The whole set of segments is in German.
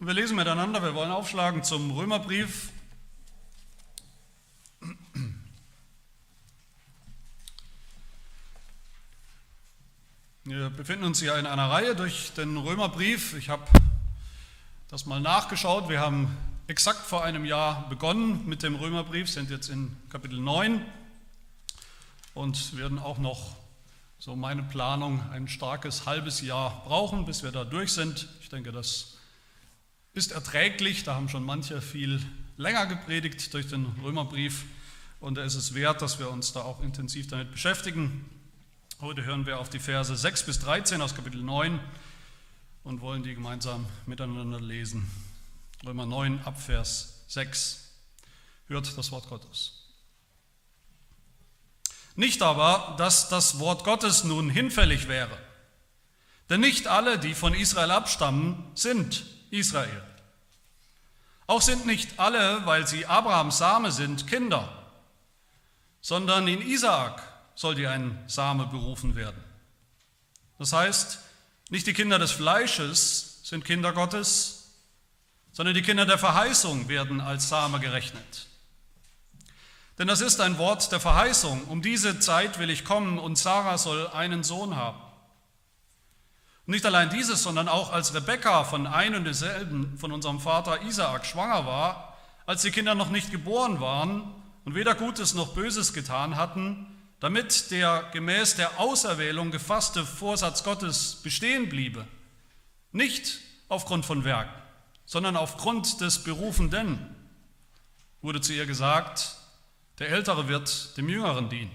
Und wir lesen miteinander, wir wollen aufschlagen zum Römerbrief. Wir befinden uns ja in einer Reihe durch den Römerbrief. Ich habe das mal nachgeschaut. Wir haben exakt vor einem Jahr begonnen mit dem Römerbrief, sind jetzt in Kapitel 9 und werden auch noch, so meine Planung, ein starkes halbes Jahr brauchen, bis wir da durch sind. Ich denke, das ist erträglich. Da haben schon manche viel länger gepredigt durch den Römerbrief und da ist es wert, dass wir uns da auch intensiv damit beschäftigen. Heute hören wir auf die Verse 6 bis 13 aus Kapitel 9 und wollen die gemeinsam miteinander lesen. Römer 9 ab Vers 6. Hört das Wort Gottes. Nicht aber, dass das Wort Gottes nun hinfällig wäre. Denn nicht alle, die von Israel abstammen, sind Israel. Auch sind nicht alle, weil sie Abrahams Same sind, Kinder, sondern in Isaak soll dir ein Same berufen werden. Das heißt, nicht die Kinder des Fleisches sind Kinder Gottes, sondern die Kinder der Verheißung werden als Same gerechnet. Denn das ist ein Wort der Verheißung. Um diese Zeit will ich kommen und Sarah soll einen Sohn haben. Und nicht allein dieses, sondern auch als Rebekka von einem und derselben, von unserem Vater Isaak, schwanger war, als die Kinder noch nicht geboren waren und weder Gutes noch Böses getan hatten, damit der gemäß der Auserwählung gefasste Vorsatz Gottes bestehen bliebe. Nicht aufgrund von Werken, sondern aufgrund des Berufenden wurde zu ihr gesagt, der Ältere wird dem Jüngeren dienen.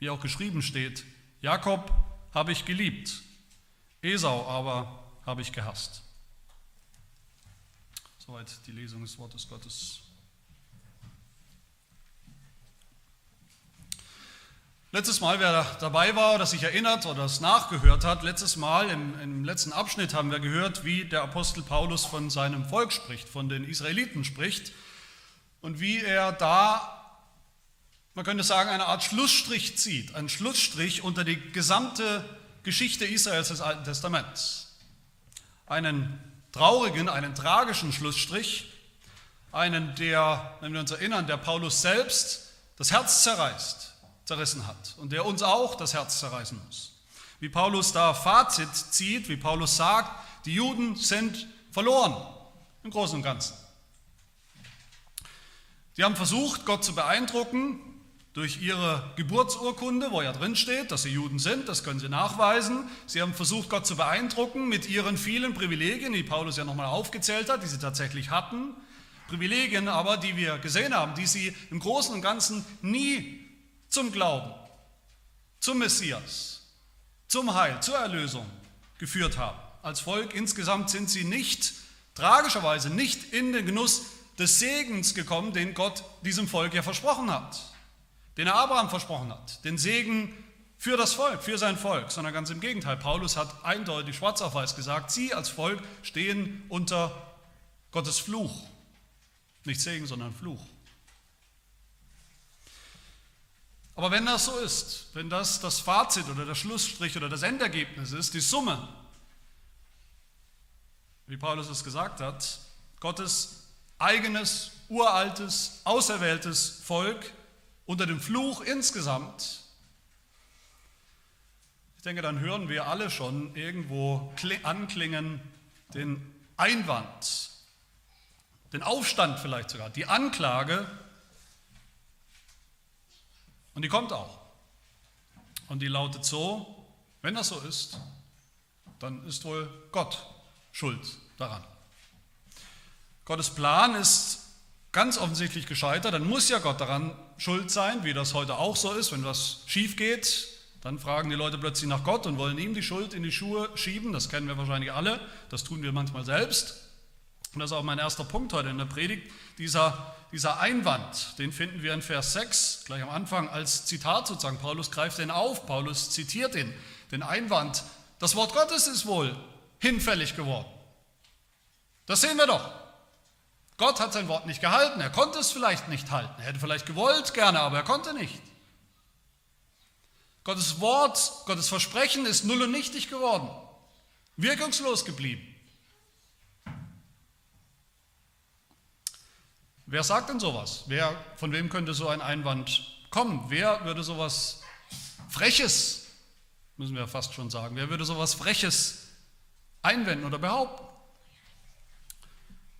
Wie auch geschrieben steht, Jakob habe ich geliebt, Esau aber habe ich gehasst. Soweit die Lesung des Wortes Gottes. Letztes Mal, wer dabei war oder sich erinnert oder es nachgehört hat, letztes Mal im, im, letzten Abschnitt haben wir gehört, wie der Apostel Paulus von seinem Volk spricht, von den Israeliten spricht und wie er da, man könnte sagen, eine Art Schlussstrich zieht, einen Schlussstrich unter die gesamte Geschichte Israels des Alten Testaments. Einen traurigen, einen tragischen Schlussstrich, einen, der, wenn wir uns erinnern, der Paulus selbst das Herz zerreißt zerrissen hat und der uns auch das Herz zerreißen muss. Wie Paulus da Fazit zieht, wie Paulus sagt, die Juden sind verloren im Großen und Ganzen. Sie haben versucht, Gott zu beeindrucken durch ihre Geburtsurkunde, wo ja drin steht, dass sie Juden sind, das können sie nachweisen. Sie haben versucht, Gott zu beeindrucken mit ihren vielen Privilegien, die Paulus ja nochmal aufgezählt hat, die sie tatsächlich hatten. Privilegien aber, die wir gesehen haben, die sie im Großen und Ganzen nie zum Glauben, zum Messias, zum Heil, zur Erlösung geführt haben. Als Volk insgesamt sind sie nicht, tragischerweise nicht in den Genuss des Segens gekommen, den Gott diesem Volk ja versprochen hat, den er Abraham versprochen hat, den Segen für das Volk, für sein Volk, sondern ganz im Gegenteil. Paulus hat eindeutig schwarz auf weiß gesagt, sie als Volk stehen unter Gottes Fluch. Nicht Segen, sondern Fluch. Aber wenn das so ist, wenn das das Fazit oder der Schlussstrich oder das Endergebnis ist, die Summe, wie Paulus es gesagt hat, Gottes eigenes, uraltes, auserwähltes Volk unter dem Fluch insgesamt, ich denke, dann hören wir alle schon irgendwo anklingen den Einwand, den Aufstand vielleicht sogar, die Anklage, und die kommt auch. Und die lautet so, wenn das so ist, dann ist wohl Gott schuld daran. Gottes Plan ist ganz offensichtlich gescheitert, dann muss ja Gott daran schuld sein, wie das heute auch so ist. Wenn was schief geht, dann fragen die Leute plötzlich nach Gott und wollen ihm die Schuld in die Schuhe schieben. Das kennen wir wahrscheinlich alle, das tun wir manchmal selbst. Und das ist auch mein erster Punkt heute in der Predigt. Dieser, dieser Einwand, den finden wir in Vers 6, gleich am Anfang, als Zitat sozusagen. Paulus greift den auf, Paulus zitiert ihn, den Einwand. Das Wort Gottes ist wohl hinfällig geworden. Das sehen wir doch. Gott hat sein Wort nicht gehalten. Er konnte es vielleicht nicht halten. Er hätte vielleicht gewollt gerne, aber er konnte nicht. Gottes Wort, Gottes Versprechen ist null und nichtig geworden. Wirkungslos geblieben. Wer sagt denn sowas? Wer, von wem könnte so ein Einwand kommen? Wer würde sowas Freches, müssen wir fast schon sagen, wer würde sowas Freches einwenden oder behaupten?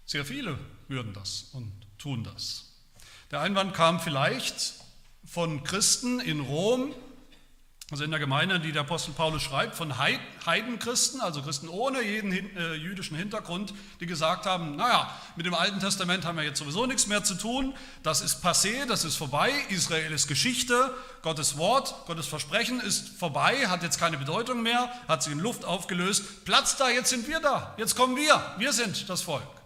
Sehr viele würden das und tun das. Der Einwand kam vielleicht von Christen in Rom, also in der Gemeinde, die der Apostel Paulus schreibt, von Heidenchristen, also Christen ohne jeden äh, jüdischen Hintergrund, die gesagt haben, naja, mit dem Alten Testament haben wir jetzt sowieso nichts mehr zu tun, das ist passé, das ist vorbei, Israel ist Geschichte, Gottes Wort, Gottes Versprechen ist vorbei, hat jetzt keine Bedeutung mehr, hat sich in Luft aufgelöst, Platz da, jetzt sind wir da, jetzt kommen wir, wir sind das Volk.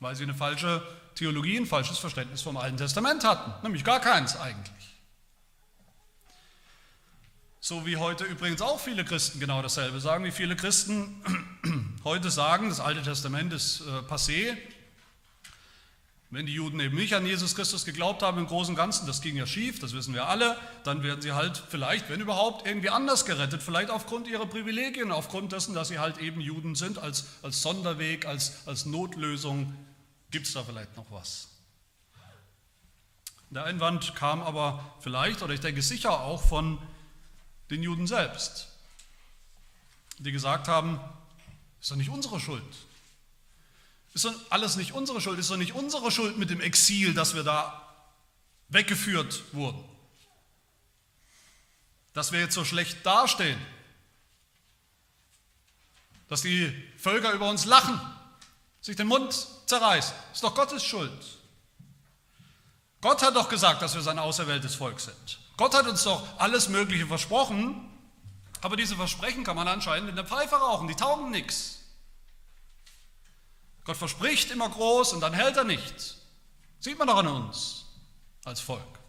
Weil sie eine falsche Theologie, ein falsches Verständnis vom Alten Testament hatten, nämlich gar keins eigentlich. So wie heute übrigens auch viele Christen genau dasselbe sagen, wie viele Christen heute sagen, das Alte Testament ist äh, passé. Wenn die Juden eben nicht an Jesus Christus geglaubt haben im Großen und Ganzen, das ging ja schief, das wissen wir alle, dann werden sie halt vielleicht, wenn überhaupt, irgendwie anders gerettet, vielleicht aufgrund ihrer Privilegien, aufgrund dessen, dass sie halt eben Juden sind, als, als Sonderweg, als, als Notlösung, gibt es da vielleicht noch was. Der Einwand kam aber vielleicht, oder ich denke sicher auch von den Juden selbst, die gesagt haben, ist doch nicht unsere Schuld. Ist doch alles nicht unsere Schuld, ist doch nicht unsere Schuld mit dem Exil, dass wir da weggeführt wurden. Dass wir jetzt so schlecht dastehen. Dass die Völker über uns lachen, sich den Mund zerreißen. Ist doch Gottes Schuld. Gott hat doch gesagt, dass wir sein auserwähltes Volk sind. Gott hat uns doch alles Mögliche versprochen, aber diese Versprechen kann man anscheinend in der Pfeife rauchen, die taugen nichts. Gott verspricht immer groß und dann hält er nichts. Sieht man doch an uns als Volk.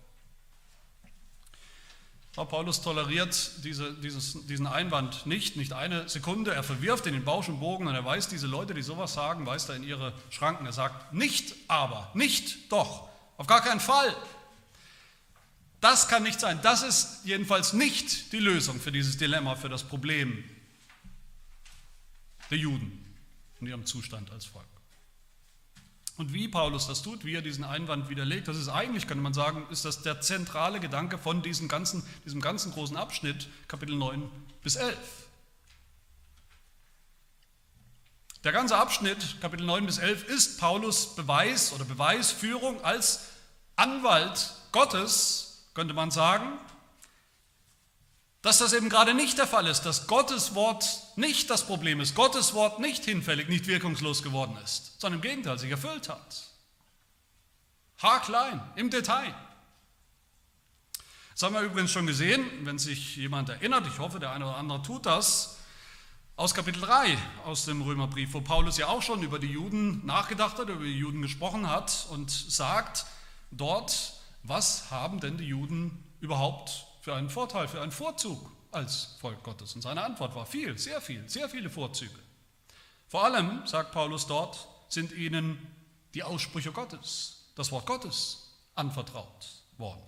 Aber Paulus toleriert diese, dieses, diesen Einwand nicht, nicht eine Sekunde. Er verwirft in den Bausch und Bogen und er weist diese Leute, die sowas sagen, weist er in ihre Schranken. Er sagt, nicht aber, nicht doch, auf gar keinen Fall. Das kann nicht sein. Das ist jedenfalls nicht die Lösung für dieses Dilemma, für das Problem der Juden in ihrem Zustand als Volk. Und wie Paulus das tut, wie er diesen Einwand widerlegt, das ist eigentlich, könnte man sagen, ist das der zentrale Gedanke von diesem ganzen, diesem ganzen großen Abschnitt, Kapitel 9 bis 11. Der ganze Abschnitt, Kapitel 9 bis 11, ist Paulus Beweis oder Beweisführung als Anwalt Gottes könnte man sagen, dass das eben gerade nicht der Fall ist, dass Gottes Wort nicht das Problem ist, Gottes Wort nicht hinfällig, nicht wirkungslos geworden ist, sondern im Gegenteil sich erfüllt hat. Haarklein, im Detail. Das haben wir übrigens schon gesehen, wenn sich jemand erinnert, ich hoffe, der eine oder andere tut das, aus Kapitel 3 aus dem Römerbrief, wo Paulus ja auch schon über die Juden nachgedacht hat, über die Juden gesprochen hat und sagt dort, was haben denn die Juden überhaupt für einen Vorteil, für einen Vorzug als Volk Gottes? Und seine Antwort war viel, sehr viel, sehr viele Vorzüge. Vor allem, sagt Paulus dort, sind ihnen die Aussprüche Gottes, das Wort Gottes anvertraut worden.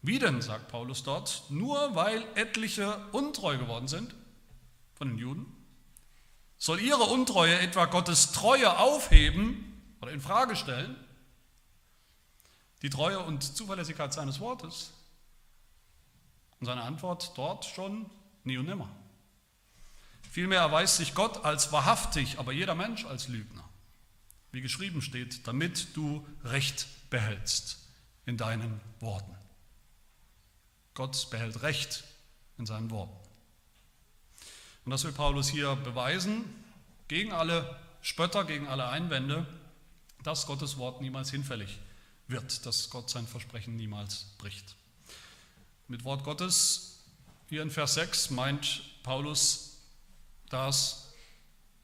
Wie denn, sagt Paulus dort, nur weil etliche untreu geworden sind von den Juden? Soll ihre Untreue etwa Gottes Treue aufheben oder in Frage stellen? Die Treue und Zuverlässigkeit seines Wortes? Und seine Antwort dort schon nie und nimmer. Vielmehr erweist sich Gott als wahrhaftig, aber jeder Mensch als Lügner. Wie geschrieben steht, damit du Recht behältst in deinen Worten. Gott behält Recht in seinen Worten. Und das will Paulus hier beweisen, gegen alle Spötter, gegen alle Einwände, dass Gottes Wort niemals hinfällig ist wird, dass Gott sein Versprechen niemals bricht. Mit Wort Gottes, hier in Vers 6, meint Paulus, dass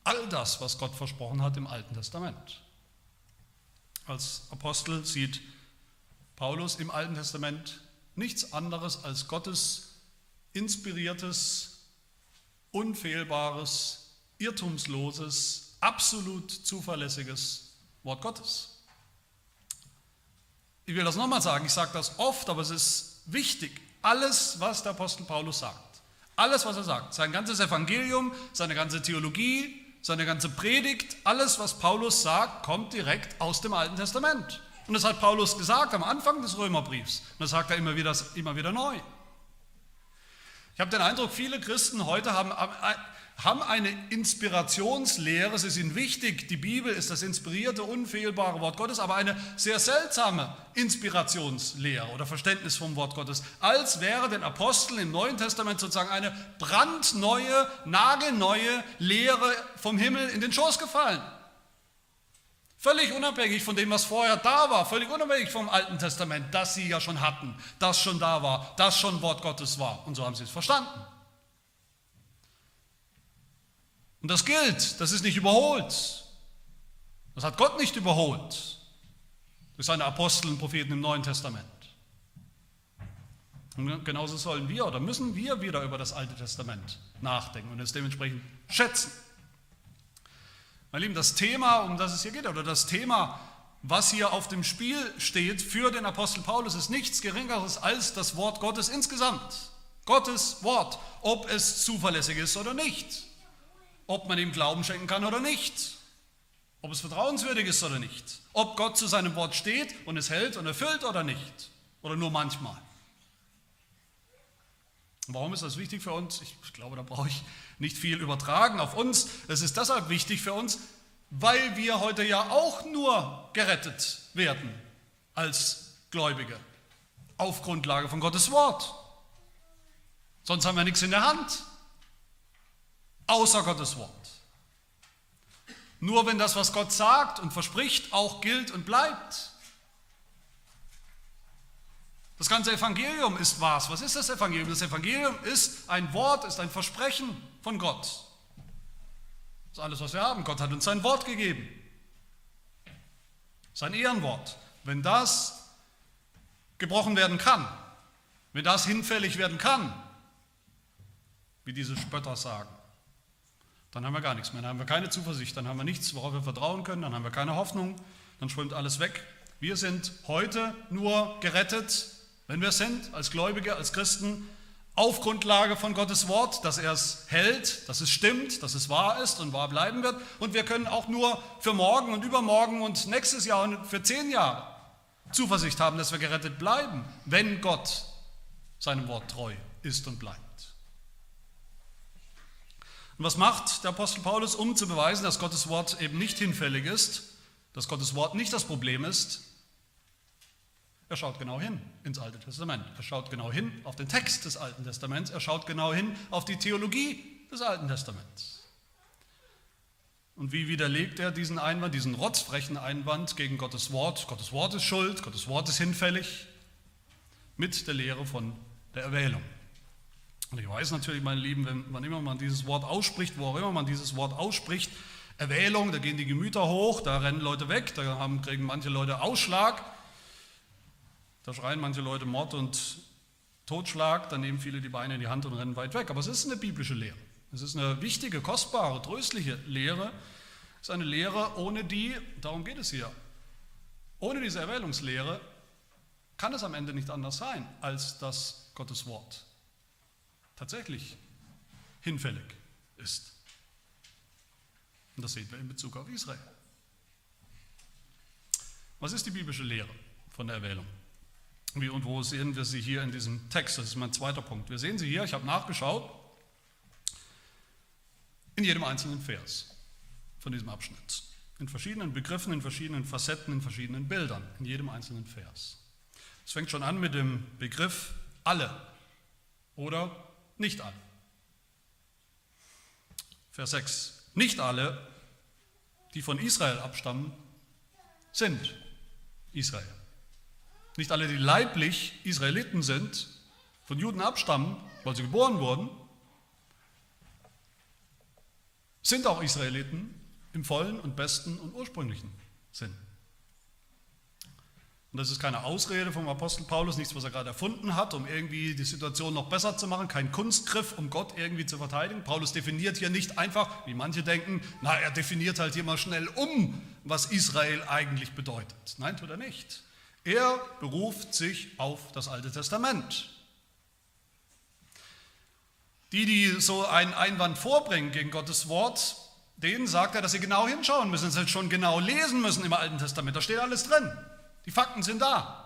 all das, was Gott versprochen hat im Alten Testament. Als Apostel sieht Paulus im Alten Testament nichts anderes als Gottes inspiriertes, unfehlbares, irrtumsloses, absolut zuverlässiges Wort Gottes. Ich will das nochmal sagen, ich sage das oft, aber es ist wichtig. Alles, was der Apostel Paulus sagt, alles, was er sagt, sein ganzes Evangelium, seine ganze Theologie, seine ganze Predigt, alles, was Paulus sagt, kommt direkt aus dem Alten Testament. Und das hat Paulus gesagt am Anfang des Römerbriefs. Und das sagt er immer wieder, immer wieder neu. Ich habe den Eindruck, viele Christen heute haben, haben eine Inspirationslehre. Sie sind wichtig. Die Bibel ist das inspirierte, unfehlbare Wort Gottes, aber eine sehr seltsame Inspirationslehre oder Verständnis vom Wort Gottes. Als wäre den Aposteln im Neuen Testament sozusagen eine brandneue, nagelneue Lehre vom Himmel in den Schoß gefallen. Völlig unabhängig von dem, was vorher da war, völlig unabhängig vom Alten Testament, das sie ja schon hatten, das schon da war, das schon Wort Gottes war. Und so haben sie es verstanden. Und das gilt, das ist nicht überholt. Das hat Gott nicht überholt durch seine Apostel und Propheten im Neuen Testament. Und genauso sollen wir oder müssen wir wieder über das Alte Testament nachdenken und es dementsprechend schätzen. Meine Lieben, das Thema, um das es hier geht, oder das Thema, was hier auf dem Spiel steht für den Apostel Paulus, ist nichts Geringeres als das Wort Gottes insgesamt. Gottes Wort, ob es zuverlässig ist oder nicht, ob man ihm Glauben schenken kann oder nicht, ob es vertrauenswürdig ist oder nicht, ob Gott zu seinem Wort steht und es hält und erfüllt oder nicht, oder nur manchmal. Warum ist das wichtig für uns? Ich glaube, da brauche ich nicht viel übertragen auf uns. Es ist deshalb wichtig für uns, weil wir heute ja auch nur gerettet werden als Gläubige auf Grundlage von Gottes Wort. Sonst haben wir nichts in der Hand, außer Gottes Wort. Nur wenn das, was Gott sagt und verspricht, auch gilt und bleibt, das ganze Evangelium ist was? Was ist das Evangelium? Das Evangelium ist ein Wort, ist ein Versprechen von Gott. Das ist alles, was wir haben. Gott hat uns sein Wort gegeben. Sein Ehrenwort. Wenn das gebrochen werden kann, wenn das hinfällig werden kann, wie diese Spötter sagen, dann haben wir gar nichts mehr. Dann haben wir keine Zuversicht, dann haben wir nichts, worauf wir vertrauen können, dann haben wir keine Hoffnung, dann schwimmt alles weg. Wir sind heute nur gerettet wenn wir sind, als Gläubige, als Christen, auf Grundlage von Gottes Wort, dass er es hält, dass es stimmt, dass es wahr ist und wahr bleiben wird. Und wir können auch nur für morgen und übermorgen und nächstes Jahr und für zehn Jahre Zuversicht haben, dass wir gerettet bleiben, wenn Gott seinem Wort treu ist und bleibt. Und was macht der Apostel Paulus, um zu beweisen, dass Gottes Wort eben nicht hinfällig ist, dass Gottes Wort nicht das Problem ist? Er schaut genau hin ins Alte Testament. Er schaut genau hin auf den Text des Alten Testaments. Er schaut genau hin auf die Theologie des Alten Testaments. Und wie widerlegt er diesen Einwand, diesen rotzfrechen Einwand gegen Gottes Wort? Gottes Wort ist schuld, Gottes Wort ist hinfällig, mit der Lehre von der Erwählung. Und ich weiß natürlich, meine Lieben, wenn, wann immer man dieses Wort ausspricht, wo auch immer man dieses Wort ausspricht, Erwählung, da gehen die Gemüter hoch, da rennen Leute weg, da haben, kriegen manche Leute Ausschlag. Da schreien manche Leute Mord und Totschlag, dann nehmen viele die Beine in die Hand und rennen weit weg. Aber es ist eine biblische Lehre. Es ist eine wichtige, kostbare, tröstliche Lehre. Es ist eine Lehre, ohne die, darum geht es hier, ohne diese Erwählungslehre kann es am Ende nicht anders sein, als dass Gottes Wort tatsächlich hinfällig ist. Und das sehen wir in Bezug auf Israel. Was ist die biblische Lehre von der Erwählung? Wie und wo sehen wir sie hier in diesem Text? Das ist mein zweiter Punkt. Wir sehen sie hier, ich habe nachgeschaut, in jedem einzelnen Vers von diesem Abschnitt. In verschiedenen Begriffen, in verschiedenen Facetten, in verschiedenen Bildern, in jedem einzelnen Vers. Es fängt schon an mit dem Begriff alle oder nicht alle. Vers 6. Nicht alle, die von Israel abstammen, sind Israel. Nicht alle, die leiblich Israeliten sind, von Juden abstammen, weil sie geboren wurden, sind auch Israeliten im vollen und besten und ursprünglichen Sinn. Und das ist keine Ausrede vom Apostel Paulus, nichts, was er gerade erfunden hat, um irgendwie die Situation noch besser zu machen, kein Kunstgriff, um Gott irgendwie zu verteidigen. Paulus definiert hier nicht einfach, wie manche denken, na, er definiert halt hier mal schnell um, was Israel eigentlich bedeutet. Nein, tut er nicht. Er beruft sich auf das Alte Testament. Die, die so einen Einwand vorbringen gegen Gottes Wort, denen sagt er, dass sie genau hinschauen müssen, dass sie schon genau lesen müssen im Alten Testament. Da steht alles drin. Die Fakten sind da.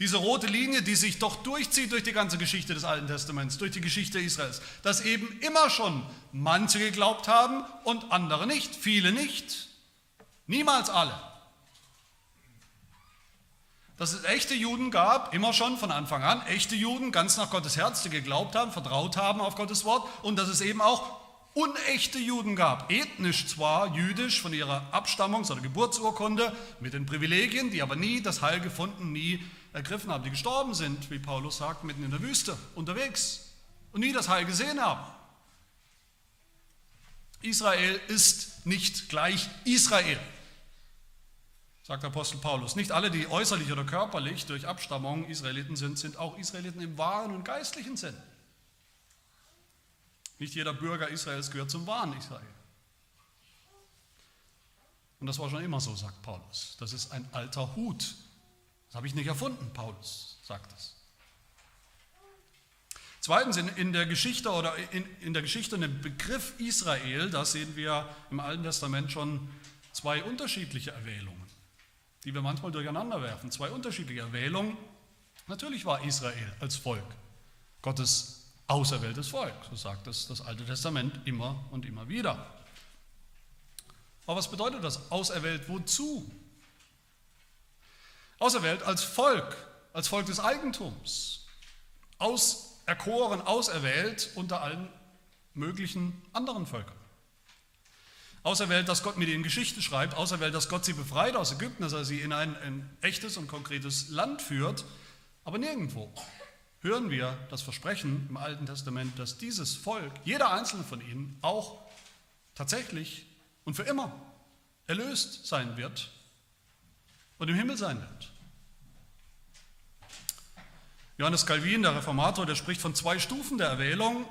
Diese rote Linie, die sich doch durchzieht durch die ganze Geschichte des Alten Testaments, durch die Geschichte Israels, dass eben immer schon manche geglaubt haben und andere nicht, viele nicht, niemals alle. Dass es echte Juden gab, immer schon von Anfang an, echte Juden, ganz nach Gottes Herz, die geglaubt haben, vertraut haben auf Gottes Wort und dass es eben auch unechte Juden gab, ethnisch zwar jüdisch von ihrer Abstammungs- oder Geburtsurkunde mit den Privilegien, die aber nie das Heil gefunden, nie ergriffen haben, die gestorben sind, wie Paulus sagt, mitten in der Wüste unterwegs und nie das Heil gesehen haben. Israel ist nicht gleich Israel, sagt Apostel Paulus. Nicht alle, die äußerlich oder körperlich durch Abstammung Israeliten sind, sind auch Israeliten im wahren und geistlichen Sinn. Nicht jeder Bürger Israels gehört zum wahren Israel. Und das war schon immer so, sagt Paulus. Das ist ein alter Hut. Das habe ich nicht erfunden, Paulus sagt es. Zweitens, in, in, der Geschichte oder in, in der Geschichte und im Begriff Israel, da sehen wir im Alten Testament schon zwei unterschiedliche Erwählungen, die wir manchmal durcheinander werfen. Zwei unterschiedliche Erwählungen. Natürlich war Israel als Volk Gottes auserwähltes Volk. So sagt es das Alte Testament immer und immer wieder. Aber was bedeutet das? Auserwählt wozu? Auserwählt als Volk, als Volk des Eigentums. Auserkoren, auserwählt unter allen möglichen anderen Völkern. Auserwählt, dass Gott mit ihnen Geschichte schreibt, auserwählt, dass Gott sie befreit aus Ägypten, dass er sie in ein, ein echtes und konkretes Land führt, aber nirgendwo hören wir das Versprechen im Alten Testament, dass dieses Volk, jeder einzelne von ihnen, auch tatsächlich und für immer erlöst sein wird und im Himmel sein wird. Johannes Calvin, der Reformator, der spricht von zwei Stufen der Erwählung.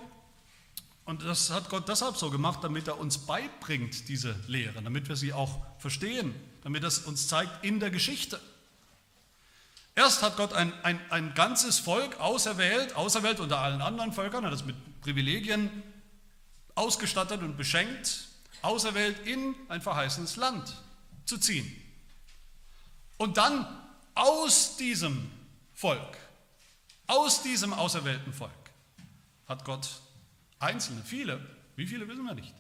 Und das hat Gott deshalb so gemacht, damit er uns beibringt, diese Lehre, damit wir sie auch verstehen, damit es uns zeigt in der Geschichte. Erst hat Gott ein, ein, ein ganzes Volk auserwählt, auserwählt unter allen anderen Völkern, hat es mit Privilegien ausgestattet und beschenkt, auserwählt in ein verheißenes Land zu ziehen. Und dann aus diesem Volk, aus diesem auserwählten Volk, hat Gott Einzelne, viele, wie viele wissen wir nicht,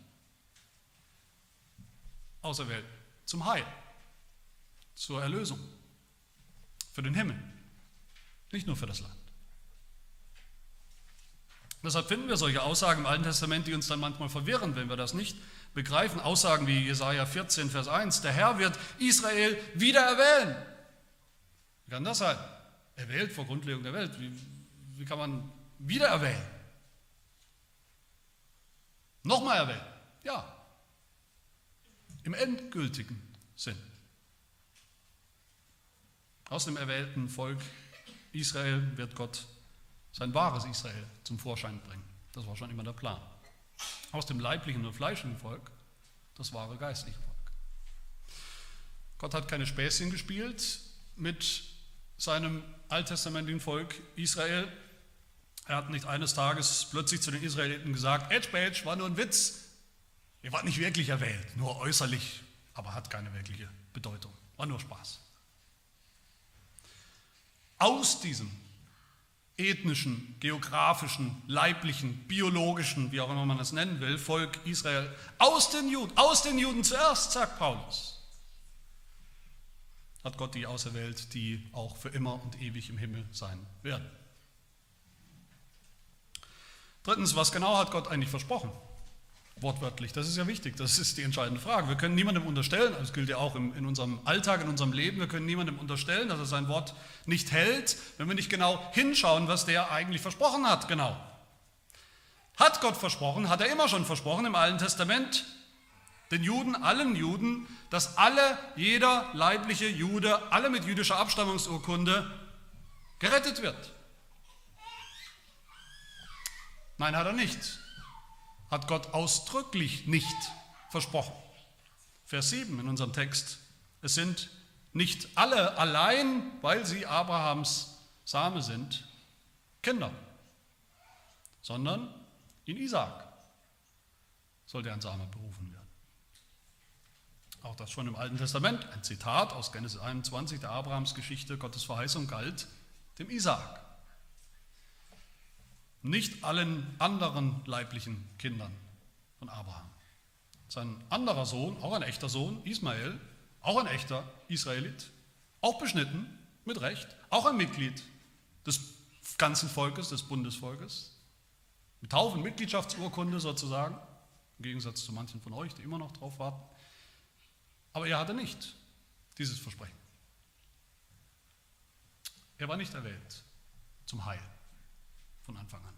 auserwählt zum Heil, zur Erlösung für den Himmel, nicht nur für das Land. Deshalb finden wir solche Aussagen im Alten Testament, die uns dann manchmal verwirren, wenn wir das nicht begreifen. Aussagen wie Jesaja 14, Vers 1, der Herr wird Israel wieder erwählen. Wie kann das sein? Erwählt vor Grundlegung der Welt. Wie, wie kann man wieder erwählen? Nochmal erwählen? Ja. Im endgültigen Sinn. Aus dem erwählten Volk Israel wird Gott sein wahres Israel zum Vorschein bringen. Das war schon immer der Plan. Aus dem leiblichen und fleischigen Volk das wahre geistliche Volk. Gott hat keine Späßchen gespielt mit seinem alttestamentlichen Volk Israel. Er hat nicht eines Tages plötzlich zu den Israeliten gesagt, Edge Badge war nur ein Witz. Ihr wart nicht wirklich erwählt, nur äußerlich, aber hat keine wirkliche Bedeutung. War nur Spaß aus diesem ethnischen, geografischen, leiblichen, biologischen, wie auch immer man es nennen will, Volk Israel, aus den Juden, aus den Juden zuerst, sagt Paulus, hat Gott die auserwählt, die auch für immer und ewig im Himmel sein werden. Drittens, was genau hat Gott eigentlich versprochen? Wortwörtlich, das ist ja wichtig, das ist die entscheidende Frage. Wir können niemandem unterstellen, das gilt ja auch in unserem Alltag, in unserem Leben, wir können niemandem unterstellen, dass er sein Wort nicht hält, wenn wir nicht genau hinschauen, was der eigentlich versprochen hat, genau. Hat Gott versprochen, hat er immer schon versprochen im Alten Testament, den Juden, allen Juden, dass alle, jeder leibliche Jude, alle mit jüdischer Abstammungsurkunde gerettet wird. Nein, hat er nicht hat Gott ausdrücklich nicht versprochen. Vers 7 in unserem Text. Es sind nicht alle allein, weil sie Abrahams Same sind, Kinder, sondern in Isaak sollte ein Same berufen werden. Auch das schon im Alten Testament, ein Zitat aus Genesis 21 der Abrahamsgeschichte, Gottes Verheißung galt dem Isaak. Nicht allen anderen leiblichen Kindern von Abraham. Sein anderer Sohn, auch ein echter Sohn, Ismael, auch ein echter Israelit, auch beschnitten, mit Recht, auch ein Mitglied des ganzen Volkes, des Bundesvolkes, mit Taufen, Mitgliedschaftsurkunde sozusagen, im Gegensatz zu manchen von euch, die immer noch drauf warten. Aber er hatte nicht dieses Versprechen. Er war nicht erwählt zum Heil von Anfang an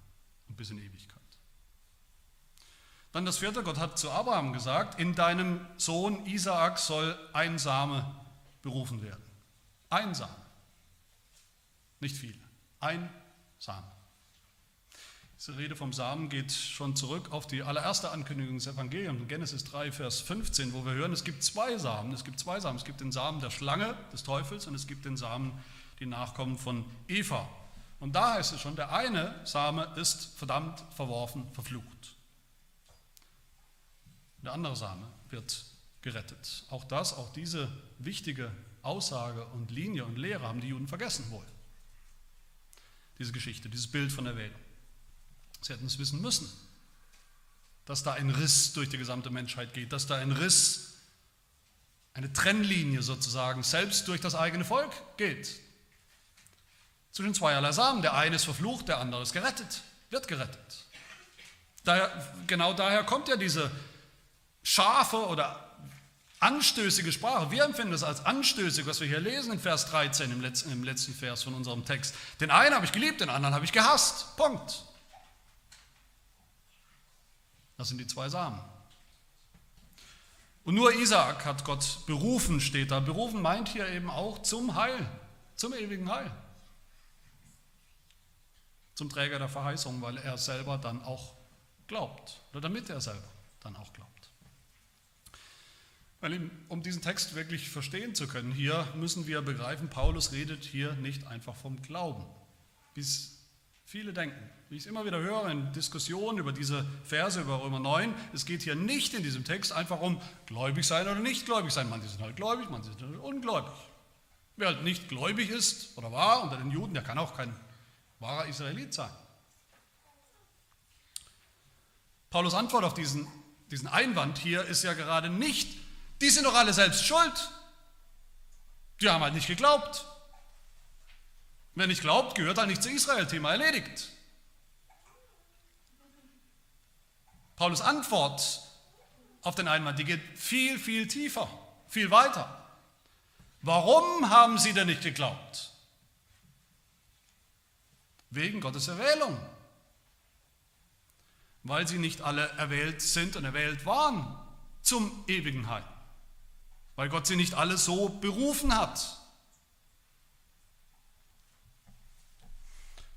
und bis in Ewigkeit. Dann das vierte, Gott hat zu Abraham gesagt, in deinem Sohn Isaak soll ein Same berufen werden. Ein Same. Nicht viele. Ein Same. Diese Rede vom Samen geht schon zurück auf die allererste Ankündigung des Evangeliums, Genesis 3, Vers 15, wo wir hören, es gibt zwei Samen. Es gibt zwei Samen. Es gibt den Samen der Schlange, des Teufels, und es gibt den Samen, die Nachkommen von Eva. Und da heißt es schon, der eine Same ist verdammt, verworfen, verflucht. Der andere Same wird gerettet. Auch das, auch diese wichtige Aussage und Linie und Lehre haben die Juden vergessen wohl. Diese Geschichte, dieses Bild von der Welt. Sie hätten es wissen müssen, dass da ein Riss durch die gesamte Menschheit geht, dass da ein Riss, eine Trennlinie sozusagen, selbst durch das eigene Volk geht. Zwischen zweierlei Samen. Der eine ist verflucht, der andere ist gerettet, wird gerettet. Daher, genau daher kommt ja diese scharfe oder anstößige Sprache. Wir empfinden es als anstößig, was wir hier lesen in Vers 13, im letzten, im letzten Vers von unserem Text. Den einen habe ich geliebt, den anderen habe ich gehasst. Punkt. Das sind die zwei Samen. Und nur Isaak hat Gott berufen, steht da. Berufen meint hier eben auch zum Heil, zum ewigen Heil. Zum Träger der Verheißung, weil er selber dann auch glaubt. Oder damit er selber dann auch glaubt. Weil um diesen Text wirklich verstehen zu können, hier müssen wir begreifen, Paulus redet hier nicht einfach vom Glauben, wie es viele denken. Wie ich es immer wieder höre in Diskussionen über diese Verse über Römer 9, es geht hier nicht in diesem Text einfach um gläubig sein oder nicht gläubig sein. Manche sind halt gläubig, manche sind halt ungläubig. Wer halt nicht gläubig ist oder war unter den Juden, der kann auch kein wahrer Israelit sein. Paulus Antwort auf diesen, diesen Einwand hier ist ja gerade nicht, die sind doch alle selbst schuld. Die haben halt nicht geglaubt. Wer nicht glaubt, gehört halt nicht zu Israel. Thema erledigt. Paulus Antwort auf den Einwand, die geht viel, viel tiefer, viel weiter. Warum haben sie denn nicht geglaubt? Wegen Gottes Erwählung. Weil sie nicht alle erwählt sind und erwählt waren zum ewigen Heil. Weil Gott sie nicht alle so berufen hat.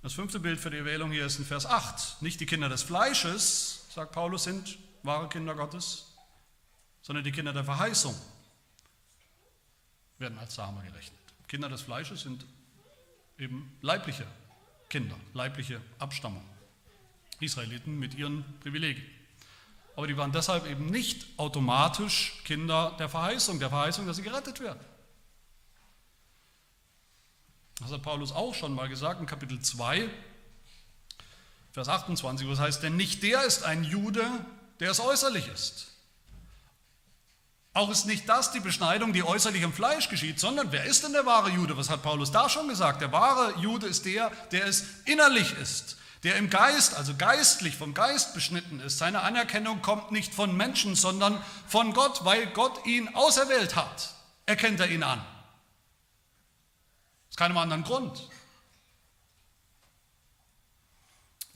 Das fünfte Bild für die Erwählung hier ist in Vers 8. Nicht die Kinder des Fleisches, sagt Paulus, sind wahre Kinder Gottes, sondern die Kinder der Verheißung werden als Same gerechnet. Kinder des Fleisches sind eben leibliche Kinder, leibliche Abstammung. Israeliten mit ihren Privilegien. Aber die waren deshalb eben nicht automatisch Kinder der Verheißung, der Verheißung, dass sie gerettet werden. Das hat Paulus auch schon mal gesagt in Kapitel 2, Vers 28, was heißt, denn nicht der ist ein Jude, der es äußerlich ist. Auch ist nicht das die Beschneidung, die äußerlich im Fleisch geschieht, sondern wer ist denn der wahre Jude? Was hat Paulus da schon gesagt? Der wahre Jude ist der, der es innerlich ist, der im Geist, also geistlich vom Geist beschnitten ist. Seine Anerkennung kommt nicht von Menschen, sondern von Gott, weil Gott ihn auserwählt hat. Erkennt er ihn an. Aus keinem anderen Grund.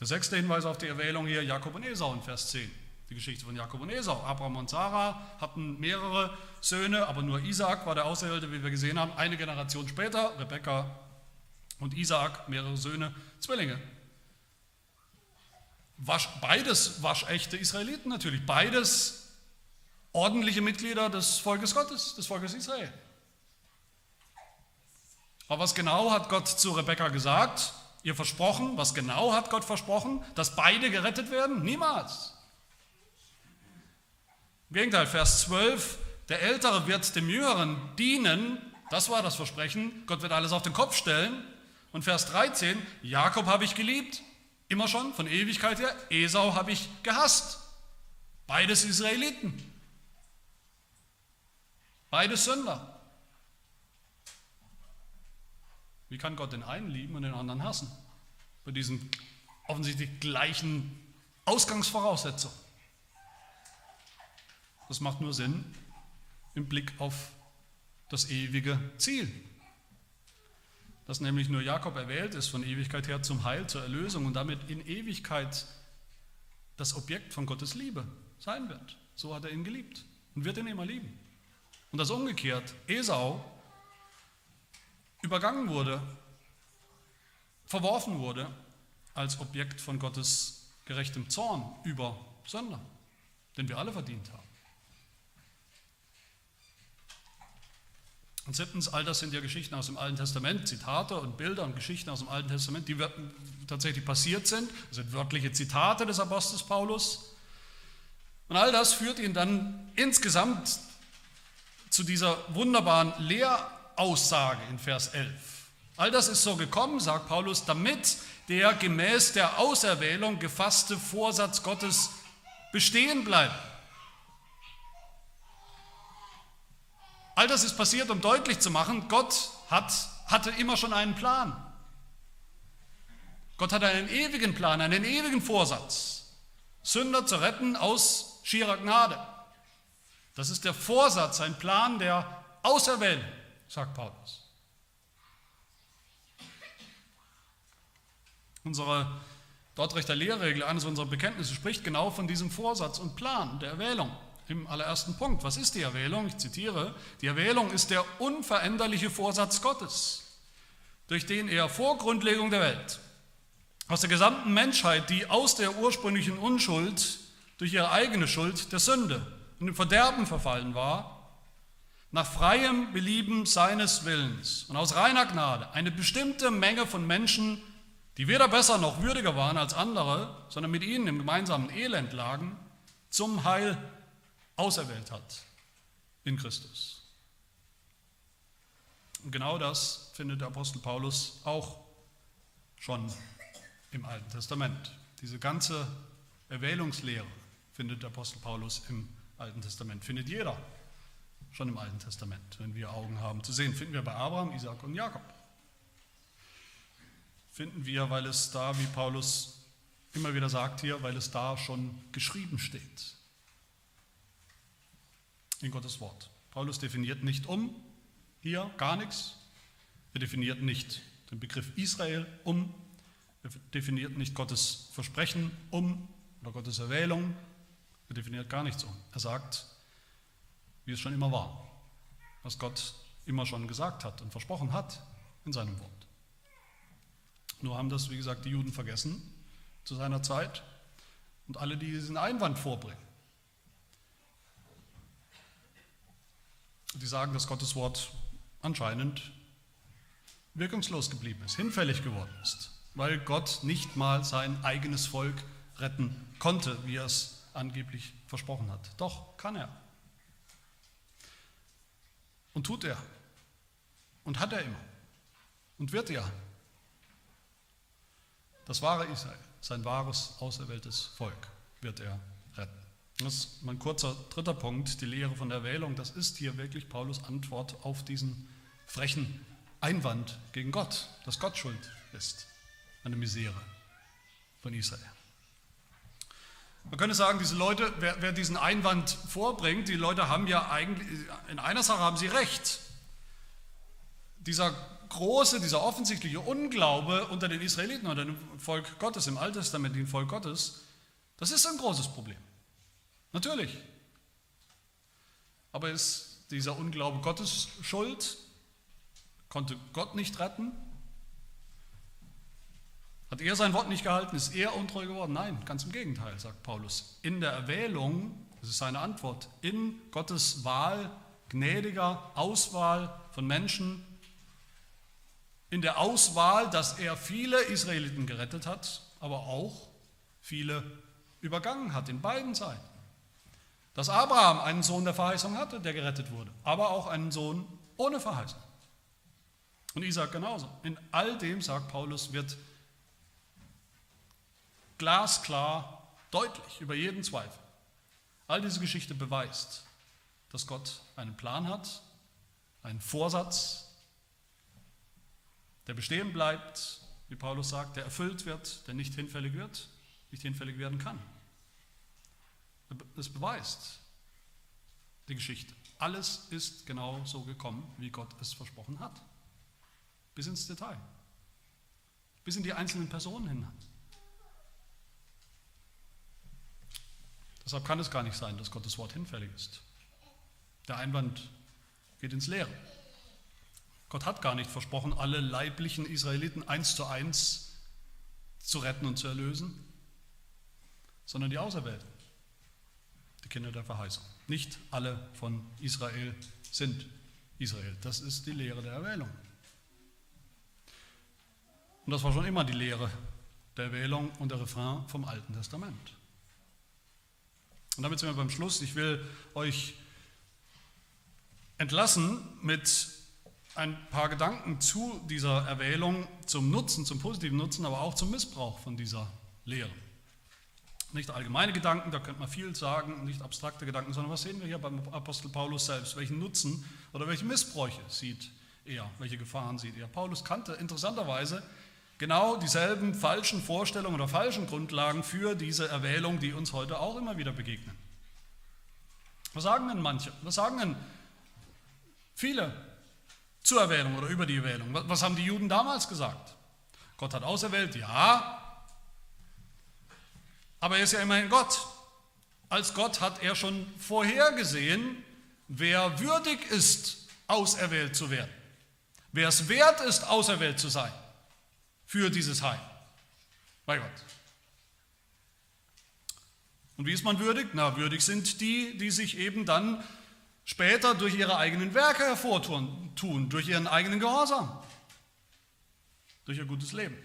Der sechste Hinweis auf die Erwählung hier, Jakob und Esau in Vers 10. Die Geschichte von Jakob und Esau. Abraham und Sarah hatten mehrere Söhne, aber nur Isaac war der Auserwählte, wie wir gesehen haben. Eine Generation später, Rebekka und Isaac, mehrere Söhne, Zwillinge. Beides waschechte Israeliten natürlich, beides ordentliche Mitglieder des Volkes Gottes, des Volkes Israel. Aber was genau hat Gott zu Rebekka gesagt? Ihr versprochen, was genau hat Gott versprochen? Dass beide gerettet werden? Niemals. Im Gegenteil, Vers 12, der Ältere wird dem Jüngeren dienen, das war das Versprechen, Gott wird alles auf den Kopf stellen. Und Vers 13, Jakob habe ich geliebt, immer schon, von Ewigkeit her, Esau habe ich gehasst. Beides Israeliten. Beides Sünder. Wie kann Gott den einen lieben und den anderen hassen? Bei diesen offensichtlich gleichen Ausgangsvoraussetzungen. Das macht nur Sinn im Blick auf das ewige Ziel, das nämlich nur Jakob erwählt ist von Ewigkeit her zum Heil, zur Erlösung und damit in Ewigkeit das Objekt von Gottes Liebe sein wird. So hat er ihn geliebt und wird ihn immer lieben. Und das umgekehrt, Esau übergangen wurde, verworfen wurde als Objekt von Gottes gerechtem Zorn über Sünder, den wir alle verdient haben. Und siebtens, all das sind ja Geschichten aus dem Alten Testament, Zitate und Bilder und Geschichten aus dem Alten Testament, die tatsächlich passiert sind. Das sind wörtliche Zitate des Apostels Paulus. Und all das führt ihn dann insgesamt zu dieser wunderbaren Lehraussage in Vers 11. All das ist so gekommen, sagt Paulus, damit der gemäß der Auserwählung gefasste Vorsatz Gottes bestehen bleibt. All das ist passiert, um deutlich zu machen, Gott hat, hatte immer schon einen Plan. Gott hat einen ewigen Plan, einen ewigen Vorsatz, Sünder zu retten aus schierer Gnade. Das ist der Vorsatz, ein Plan der Auserwählung, sagt Paulus. Unsere Dortrechter Lehrregel, eines unserer Bekenntnisse, spricht genau von diesem Vorsatz und Plan der Erwählung im allerersten Punkt. Was ist die Erwählung? Ich zitiere, die Erwählung ist der unveränderliche Vorsatz Gottes, durch den er vor Grundlegung der Welt aus der gesamten Menschheit, die aus der ursprünglichen Unschuld durch ihre eigene Schuld der Sünde und dem Verderben verfallen war, nach freiem Belieben seines Willens und aus reiner Gnade eine bestimmte Menge von Menschen, die weder besser noch würdiger waren als andere, sondern mit ihnen im gemeinsamen Elend lagen, zum Heil auserwählt hat in Christus. Und genau das findet der Apostel Paulus auch schon im Alten Testament. Diese ganze Erwählungslehre findet der Apostel Paulus im Alten Testament, findet jeder schon im Alten Testament, wenn wir Augen haben zu sehen. Finden wir bei Abraham, Isaac und Jakob. Finden wir, weil es da, wie Paulus immer wieder sagt hier, weil es da schon geschrieben steht in Gottes Wort. Paulus definiert nicht um, hier gar nichts. Er definiert nicht den Begriff Israel um. Er definiert nicht Gottes Versprechen um oder Gottes Erwählung. Er definiert gar nichts um. Er sagt, wie es schon immer war, was Gott immer schon gesagt hat und versprochen hat in seinem Wort. Nur haben das, wie gesagt, die Juden vergessen zu seiner Zeit und alle, die diesen Einwand vorbringen. Die sagen, dass Gottes Wort anscheinend wirkungslos geblieben ist, hinfällig geworden ist, weil Gott nicht mal sein eigenes Volk retten konnte, wie er es angeblich versprochen hat. Doch kann er. Und tut er. Und hat er immer. Und wird er. Das wahre Israel, sein wahres, auserwähltes Volk, wird er retten. Das ist mein kurzer dritter Punkt, die Lehre von der Wählung. Das ist hier wirklich Paulus Antwort auf diesen frechen Einwand gegen Gott, dass Gott schuld ist an der Misere von Israel. Man könnte sagen, diese Leute, wer, wer, diesen Einwand vorbringt, die Leute haben ja eigentlich, in einer Sache haben sie recht. Dieser große, dieser offensichtliche Unglaube unter den Israeliten oder dem Volk Gottes, im alttestamentlichen Volk Gottes, das ist ein großes Problem. Natürlich. Aber ist dieser Unglaube Gottes schuld? Konnte Gott nicht retten? Hat er sein Wort nicht gehalten? Ist er untreu geworden? Nein, ganz im Gegenteil, sagt Paulus. In der Erwählung, das ist seine Antwort, in Gottes Wahl, gnädiger Auswahl von Menschen, in der Auswahl, dass er viele Israeliten gerettet hat, aber auch viele übergangen hat in beiden Seiten dass Abraham einen Sohn der Verheißung hatte, der gerettet wurde, aber auch einen Sohn ohne Verheißung. Und Isaac genauso. In all dem, sagt Paulus, wird glasklar, deutlich, über jeden Zweifel. All diese Geschichte beweist, dass Gott einen Plan hat, einen Vorsatz, der bestehen bleibt, wie Paulus sagt, der erfüllt wird, der nicht hinfällig wird, nicht hinfällig werden kann. Das beweist die Geschichte. Alles ist genau so gekommen, wie Gott es versprochen hat. Bis ins Detail. Bis in die einzelnen Personen hinein. Deshalb kann es gar nicht sein, dass Gottes Wort hinfällig ist. Der Einwand geht ins Leere. Gott hat gar nicht versprochen, alle leiblichen Israeliten eins zu eins zu retten und zu erlösen, sondern die Auserwählten, die Kinder der Verheißung. Nicht alle von Israel sind Israel. Das ist die Lehre der Erwählung. Und das war schon immer die Lehre der Erwählung und der Refrain vom Alten Testament. Und damit sind wir beim Schluss. Ich will euch entlassen mit ein paar Gedanken zu dieser Erwählung, zum Nutzen, zum positiven Nutzen, aber auch zum Missbrauch von dieser Lehre. Nicht allgemeine Gedanken, da könnte man viel sagen, nicht abstrakte Gedanken, sondern was sehen wir hier beim Apostel Paulus selbst? Welchen Nutzen oder welche Missbräuche sieht er, welche Gefahren sieht er? Paulus kannte interessanterweise genau dieselben falschen Vorstellungen oder falschen Grundlagen für diese Erwählung, die uns heute auch immer wieder begegnen. Was sagen denn manche? Was sagen denn viele zur Erwählung oder über die Erwählung? Was haben die Juden damals gesagt? Gott hat auserwählt, ja, aber er ist ja immerhin Gott. Als Gott hat er schon vorhergesehen, wer würdig ist, auserwählt zu werden. Wer es wert ist, auserwählt zu sein für dieses Heil. Bei Gott. Und wie ist man würdig? Na, würdig sind die, die sich eben dann später durch ihre eigenen Werke hervortun, tun, durch ihren eigenen Gehorsam, durch ihr gutes Leben.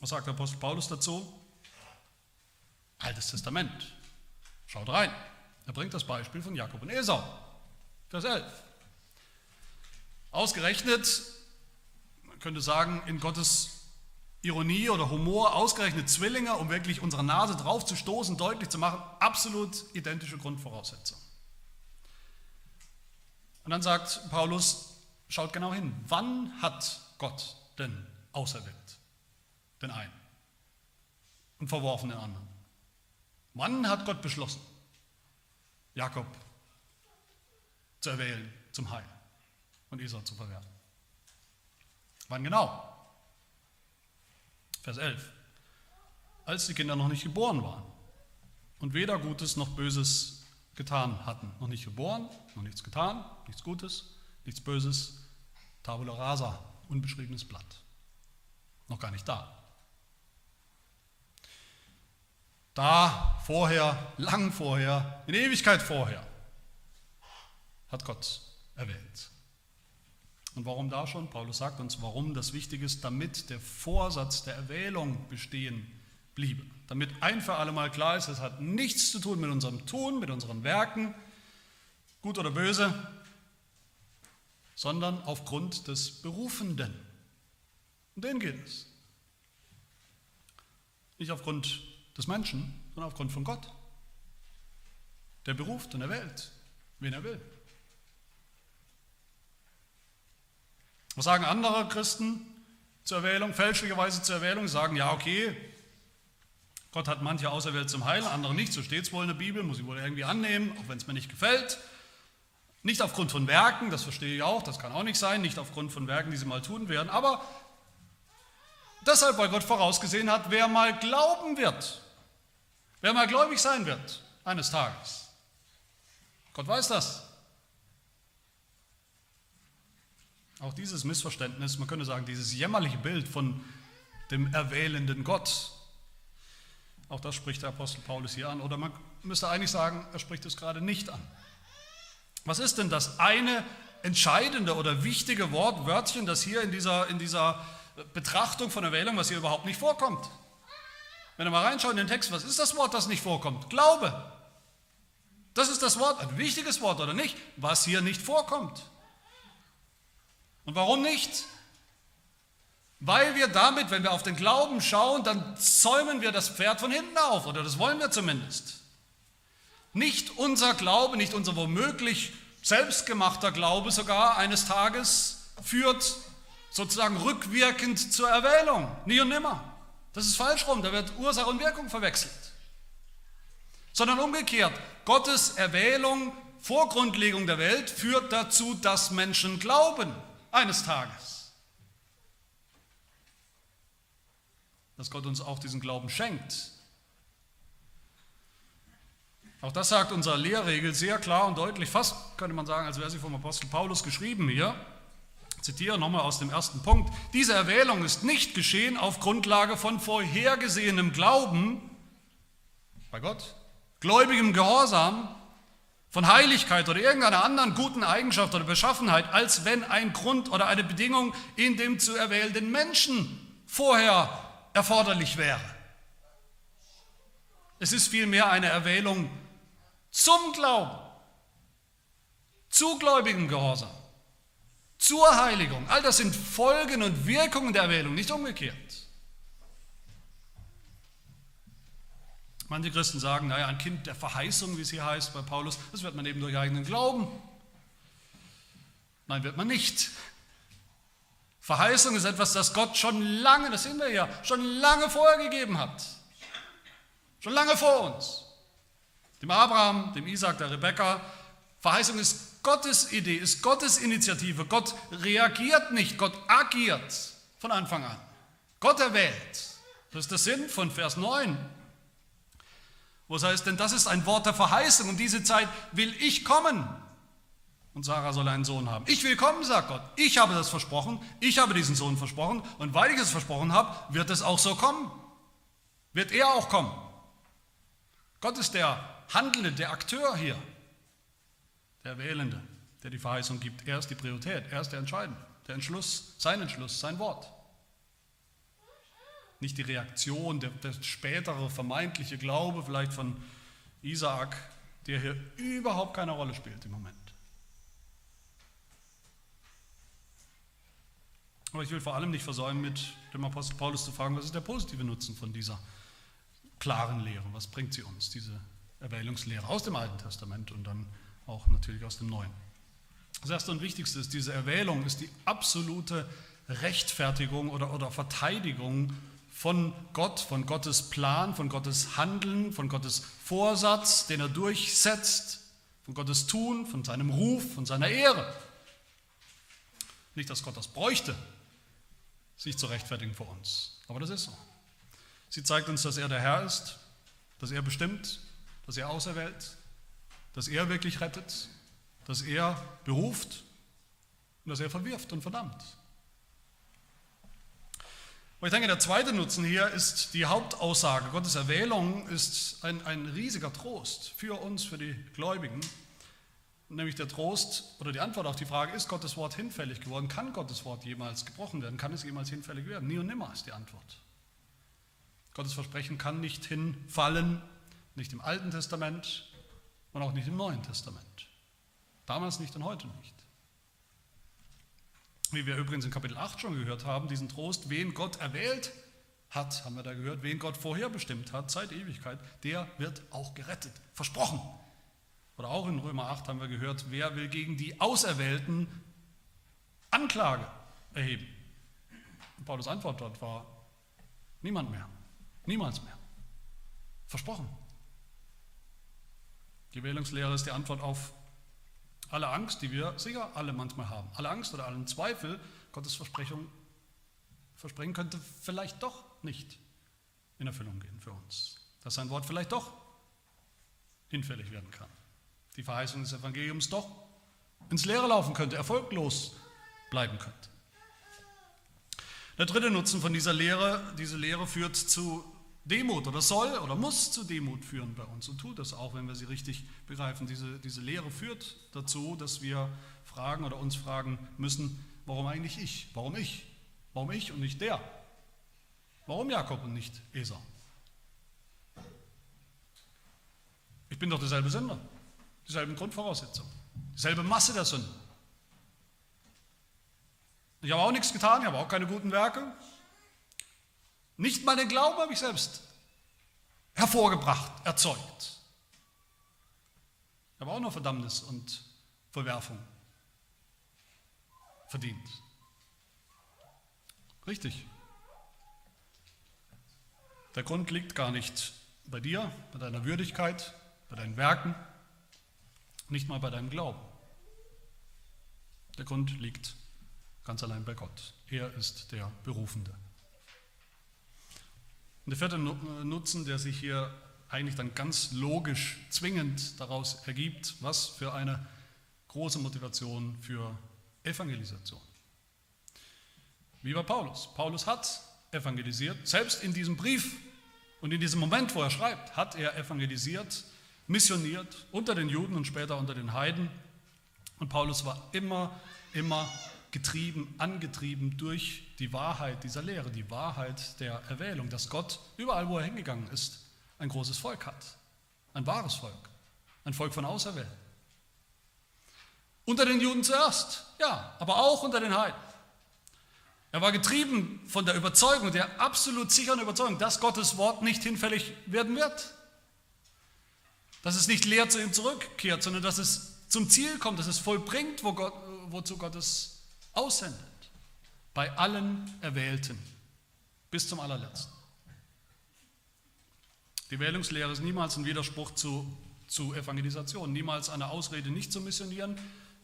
Was sagt der Apostel Paulus dazu? Altes Testament. Schaut rein. Er bringt das Beispiel von Jakob und Esau. Vers 11. Ausgerechnet man könnte sagen, in Gottes Ironie oder Humor ausgerechnet Zwillinge, um wirklich unsere Nase drauf zu stoßen, deutlich zu machen, absolut identische Grundvoraussetzungen. Und dann sagt Paulus, schaut genau hin, wann hat Gott denn auserwählt? Den einen und verworfen den anderen. Wann hat Gott beschlossen, Jakob zu erwählen zum Heil und Esau zu verwerfen? Wann genau? Vers 11. Als die Kinder noch nicht geboren waren und weder Gutes noch Böses getan hatten. Noch nicht geboren, noch nichts getan, nichts Gutes, nichts Böses. Tabula rasa, unbeschriebenes Blatt. Noch gar nicht da. Da, vorher, lang vorher, in Ewigkeit vorher, hat Gott erwählt. Und warum da schon? Paulus sagt uns, warum das wichtig ist, damit der Vorsatz der Erwählung bestehen bliebe. Damit ein für alle Mal klar ist, es hat nichts zu tun mit unserem Tun, mit unseren Werken, gut oder böse, sondern aufgrund des Berufenden. Und den geht es. Nicht aufgrund des Menschen, sondern aufgrund von Gott. Der beruft und erwählt, wen er will. Was sagen andere Christen zur Erwählung, fälschlicherweise zur Erwählung? Sagen, ja, okay, Gott hat manche auserwählt zum Heil, andere nicht, so steht es wohl in der Bibel, muss ich wohl irgendwie annehmen, auch wenn es mir nicht gefällt. Nicht aufgrund von Werken, das verstehe ich auch, das kann auch nicht sein, nicht aufgrund von Werken, die sie mal tun werden, aber deshalb, weil Gott vorausgesehen hat, wer mal glauben wird, wer mal gläubig sein wird eines Tages. Gott weiß das. Auch dieses Missverständnis, man könnte sagen, dieses jämmerliche Bild von dem erwählenden Gott, auch das spricht der Apostel Paulus hier an. Oder man müsste eigentlich sagen, er spricht es gerade nicht an. Was ist denn das eine entscheidende oder wichtige Wort, Wörtchen, das hier in dieser, in dieser Betrachtung von Erwählung, was hier überhaupt nicht vorkommt? Wenn ihr mal reinschaut in den Text, was ist das Wort, das nicht vorkommt? Glaube. Das ist das Wort, ein wichtiges Wort oder nicht, was hier nicht vorkommt. Und warum nicht? Weil wir damit, wenn wir auf den Glauben schauen, dann zäumen wir das Pferd von hinten auf, oder das wollen wir zumindest. Nicht unser Glaube, nicht unser womöglich selbstgemachter Glaube sogar eines Tages führt sozusagen rückwirkend zur Erwählung, nie und nimmer. Das ist falsch rum, da wird Ursache und Wirkung verwechselt. Sondern umgekehrt, Gottes Erwählung vor Grundlegung der Welt führt dazu, dass Menschen glauben eines Tages. Dass Gott uns auch diesen Glauben schenkt. Auch das sagt unsere Lehrregel sehr klar und deutlich, fast könnte man sagen, als wäre sie vom Apostel Paulus geschrieben hier. Zitiere nochmal aus dem ersten Punkt. Diese Erwählung ist nicht geschehen auf Grundlage von vorhergesehenem Glauben bei Gott, gläubigem Gehorsam, von Heiligkeit oder irgendeiner anderen guten Eigenschaft oder Beschaffenheit, als wenn ein Grund oder eine Bedingung in dem zu erwählenden Menschen vorher erforderlich wäre. Es ist vielmehr eine Erwählung zum Glauben, zu gläubigem Gehorsam, zur Heiligung. All das sind Folgen und Wirkungen der Erwählung, nicht umgekehrt. Manche Christen sagen, naja, ein Kind der Verheißung, wie es hier heißt bei Paulus, das wird man eben durch eigenen Glauben. Nein, wird man nicht. Verheißung ist etwas, das Gott schon lange, das sehen wir ja, schon lange vorher gegeben hat. Schon lange vor uns. Dem Abraham, dem Isaac, der Rebekka. Verheißung ist Gottes Idee, ist Gottes Initiative. Gott reagiert nicht, Gott agiert von Anfang an. Gott erwählt. Das ist der Sinn von Vers 9. Wo es heißt, denn das ist ein Wort der Verheißung. Um diese Zeit will ich kommen. Und Sarah soll einen Sohn haben. Ich will kommen, sagt Gott. Ich habe das versprochen. Ich habe diesen Sohn versprochen. Und weil ich es versprochen habe, wird es auch so kommen. Wird er auch kommen. Gott ist der Handelnde, der Akteur hier. Der Wählende, der die Verheißung gibt. Er ist die Priorität. Er ist der Entscheidende. Der Entschluss, sein Entschluss, sein Wort nicht die Reaktion, der, der spätere vermeintliche Glaube vielleicht von Isaak, der hier überhaupt keine Rolle spielt im Moment. Aber ich will vor allem nicht versäumen, mit dem Apostel Paulus zu fragen, was ist der positive Nutzen von dieser klaren Lehre? Was bringt sie uns, diese Erwählungslehre aus dem Alten Testament und dann auch natürlich aus dem Neuen? Das erste und wichtigste ist, diese Erwählung ist die absolute Rechtfertigung oder, oder Verteidigung von Gott, von Gottes Plan, von Gottes Handeln, von Gottes Vorsatz, den er durchsetzt, von Gottes Tun, von seinem Ruf, von seiner Ehre. Nicht, dass Gott das bräuchte, sich zu rechtfertigen vor uns, aber das ist so. Sie zeigt uns, dass er der Herr ist, dass er bestimmt, dass er auserwählt, dass er wirklich rettet, dass er beruft und dass er verwirft und verdammt. Und ich denke, der zweite Nutzen hier ist die Hauptaussage. Gottes Erwählung ist ein, ein riesiger Trost für uns, für die Gläubigen. Nämlich der Trost oder die Antwort auf die Frage, ist Gottes Wort hinfällig geworden? Kann Gottes Wort jemals gebrochen werden? Kann es jemals hinfällig werden? Nie und nimmer ist die Antwort. Gottes Versprechen kann nicht hinfallen, nicht im Alten Testament und auch nicht im Neuen Testament. Damals nicht und heute nicht wie wir übrigens in Kapitel 8 schon gehört haben, diesen Trost, wen Gott erwählt hat, haben wir da gehört, wen Gott vorherbestimmt hat, seit Ewigkeit, der wird auch gerettet, versprochen. Oder auch in Römer 8 haben wir gehört, wer will gegen die Auserwählten Anklage erheben? Und Paulus Antwort dort war, niemand mehr, niemals mehr. Versprochen. Die Wählungslehre ist die Antwort auf alle Angst, die wir sicher alle manchmal haben, alle Angst oder allen Zweifel, Gottes Versprechung, Versprechen könnte vielleicht doch nicht in Erfüllung gehen für uns. Dass sein Wort vielleicht doch hinfällig werden kann. Die Verheißung des Evangeliums doch ins Leere laufen könnte, erfolglos bleiben könnte. Der dritte Nutzen von dieser Lehre, diese Lehre führt zu Demut oder soll oder muss zu Demut führen bei uns und tut das auch, wenn wir sie richtig begreifen. Diese, diese Lehre führt dazu, dass wir fragen oder uns fragen müssen, warum eigentlich ich? Warum ich? Warum ich und nicht der? Warum Jakob und nicht Esau? Ich bin doch derselbe Sünder. dieselben Grundvoraussetzungen, dieselbe Masse der Sünde. Ich habe auch nichts getan, ich habe auch keine guten Werke. Nicht mal den Glauben habe ich selbst hervorgebracht, erzeugt. Ich habe auch nur Verdammnis und Verwerfung verdient. Richtig. Der Grund liegt gar nicht bei dir, bei deiner Würdigkeit, bei deinen Werken, nicht mal bei deinem Glauben. Der Grund liegt ganz allein bei Gott. Er ist der Berufende. Und der vierte Nutzen, der sich hier eigentlich dann ganz logisch zwingend daraus ergibt, was für eine große Motivation für Evangelisation. Wie bei Paulus. Paulus hat evangelisiert, selbst in diesem Brief und in diesem Moment, wo er schreibt, hat er evangelisiert, missioniert unter den Juden und später unter den Heiden. Und Paulus war immer, immer getrieben, angetrieben durch die Wahrheit dieser Lehre, die Wahrheit der Erwählung, dass Gott überall, wo er hingegangen ist, ein großes Volk hat. Ein wahres Volk. Ein Volk von Auserwählten. Unter den Juden zuerst, ja, aber auch unter den Heiden. Er war getrieben von der Überzeugung, der absolut sicheren Überzeugung, dass Gottes Wort nicht hinfällig werden wird. Dass es nicht leer zu ihm zurückkehrt, sondern dass es zum Ziel kommt, dass es vollbringt, wo Gott, wozu Gott es aussendet. Bei allen Erwählten, bis zum allerletzten. Die Wählungslehre ist niemals ein Widerspruch zu, zu Evangelisation, niemals eine Ausrede, nicht zu missionieren,